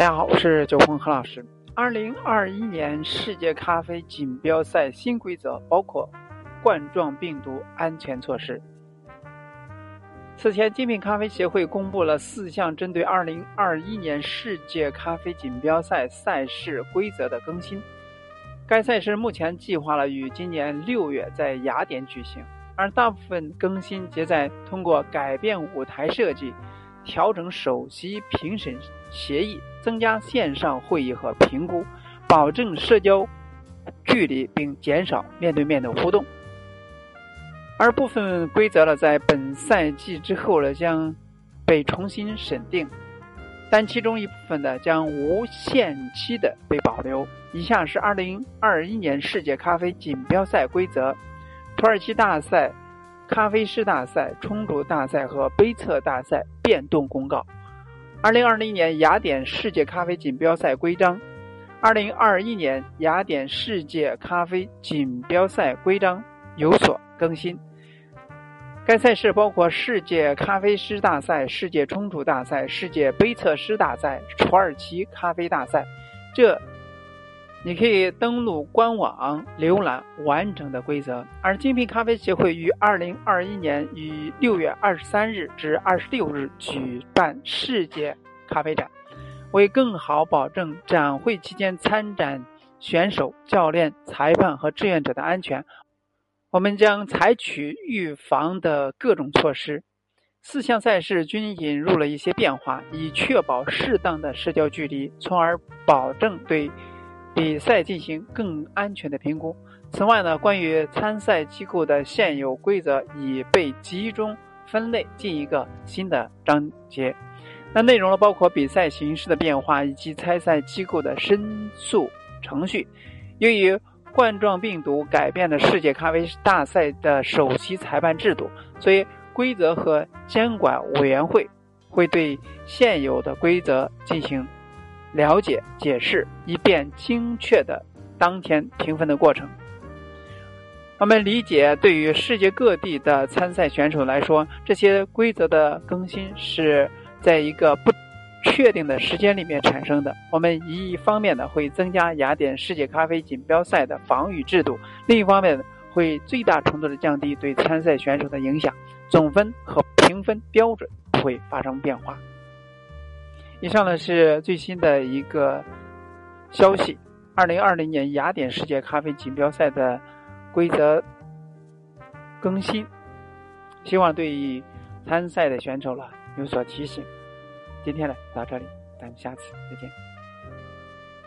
大家好，我是九峰何老师。二零二一年世界咖啡锦标赛新规则包括冠状病毒安全措施。此前，精品咖啡协会公布了四项针对二零二一年世界咖啡锦标赛赛事规则的更新。该赛事目前计划了于今年六月在雅典举行，而大部分更新皆在通过改变舞台设计。调整首席评审协议，增加线上会议和评估，保证社交距离，并减少面对面的互动。而部分规则呢，在本赛季之后呢，将被重新审定，但其中一部分呢，将无限期的被保留。以下是2021年世界咖啡锦标赛规则：土耳其大赛。咖啡师大赛、冲煮大赛和杯测大赛变动公告。二零二零年雅典世界咖啡锦标赛规章。二零二一年雅典世界咖啡锦标赛规章有所更新。该赛事包括世界咖啡师大赛、世界冲煮大赛、世界杯测师大赛、土耳其咖啡大赛。这。你可以登录官网浏览完整的规则。而精品咖啡协会于二零二一年于六月二十三日至二十六日举办世界咖啡展，为更好保证展会期间参展选手、教练、裁判和志愿者的安全，我们将采取预防的各种措施。四项赛事均引入了一些变化，以确保适当的社交距离，从而保证对。比赛进行更安全的评估。此外呢，关于参赛机构的现有规则已被集中分类进一个新的章节。那内容呢，包括比赛形式的变化以及参赛机构的申诉程序。由于冠状病毒改变了世界咖啡大赛的首席裁判制度，所以规则和监管委员会会对现有的规则进行。了解、解释，以便精确的当天评分的过程。我们理解，对于世界各地的参赛选手来说，这些规则的更新是在一个不确定的时间里面产生的。我们一方面呢会增加雅典世界咖啡锦标赛的防御制度，另一方面会最大程度的降低对参赛选手的影响，总分和评分标准不会发生变化。以上呢是最新的一个消息，二零二零年雅典世界咖啡锦标赛的规则更新，希望对于参赛的选手了有所提醒。今天呢到这里，咱们下次再见。